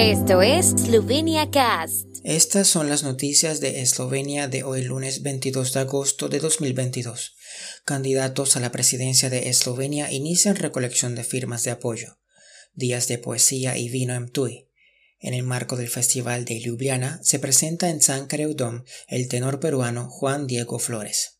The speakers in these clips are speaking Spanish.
Esto es Slovenia Cast. Estas son las noticias de Eslovenia de hoy lunes 22 de agosto de 2022. Candidatos a la presidencia de Eslovenia inician recolección de firmas de apoyo. Días de poesía y vino en Tui. En el marco del Festival de Ljubljana se presenta en San Dom el tenor peruano Juan Diego Flores.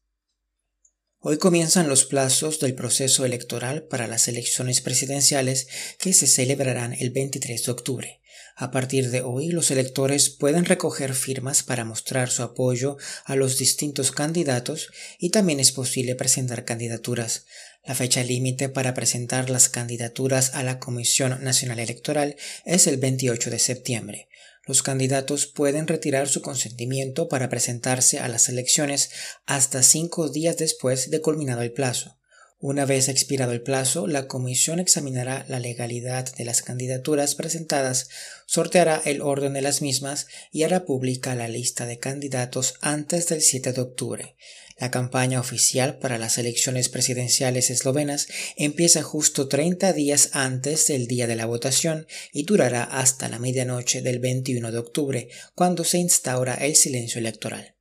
Hoy comienzan los plazos del proceso electoral para las elecciones presidenciales que se celebrarán el 23 de octubre. A partir de hoy, los electores pueden recoger firmas para mostrar su apoyo a los distintos candidatos y también es posible presentar candidaturas. La fecha límite para presentar las candidaturas a la Comisión Nacional Electoral es el 28 de septiembre. Los candidatos pueden retirar su consentimiento para presentarse a las elecciones hasta cinco días después de culminado el plazo. Una vez expirado el plazo, la comisión examinará la legalidad de las candidaturas presentadas, sorteará el orden de las mismas y hará pública la lista de candidatos antes del 7 de octubre. La campaña oficial para las elecciones presidenciales eslovenas empieza justo 30 días antes del día de la votación y durará hasta la medianoche del 21 de octubre, cuando se instaura el silencio electoral.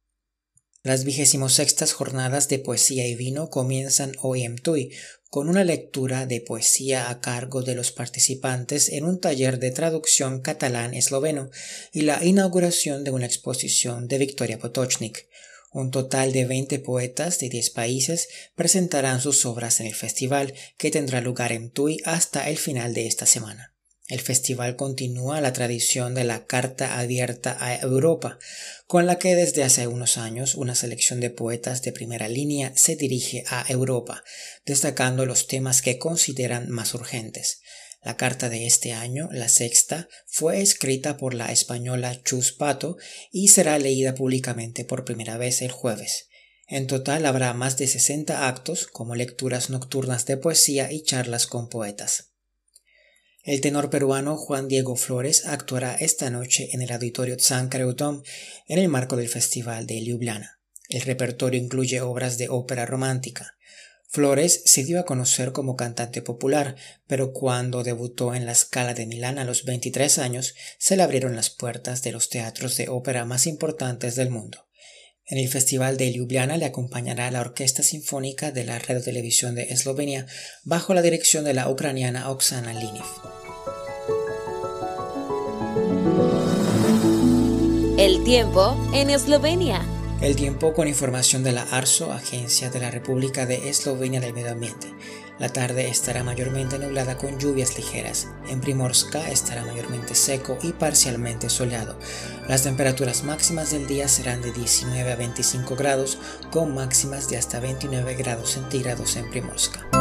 Las vigésimos sextas jornadas de poesía y vino comienzan hoy en Tui, con una lectura de poesía a cargo de los participantes en un taller de traducción catalán-esloveno y la inauguración de una exposición de Victoria Potocznik. Un total de 20 poetas de 10 países presentarán sus obras en el festival que tendrá lugar en Tui hasta el final de esta semana. El festival continúa la tradición de la Carta Abierta a Europa, con la que desde hace unos años una selección de poetas de primera línea se dirige a Europa, destacando los temas que consideran más urgentes. La carta de este año, la sexta, fue escrita por la española Chus Pato y será leída públicamente por primera vez el jueves. En total habrá más de 60 actos, como lecturas nocturnas de poesía y charlas con poetas. El tenor peruano Juan Diego Flores actuará esta noche en el auditorio San Creutón en el marco del Festival de Ljubljana. El repertorio incluye obras de ópera romántica, Flores se dio a conocer como cantante popular, pero cuando debutó en la Scala de Milán a los 23 años, se le abrieron las puertas de los teatros de ópera más importantes del mundo. En el Festival de Ljubljana le acompañará la Orquesta Sinfónica de la Radio Televisión de Eslovenia bajo la dirección de la ucraniana Oksana Liniv. El tiempo en Eslovenia. El tiempo con información de la ARSO, Agencia de la República de Eslovenia del Medio Ambiente. La tarde estará mayormente nublada con lluvias ligeras. En Primorska estará mayormente seco y parcialmente soleado. Las temperaturas máximas del día serán de 19 a 25 grados, con máximas de hasta 29 grados centígrados en Primorska.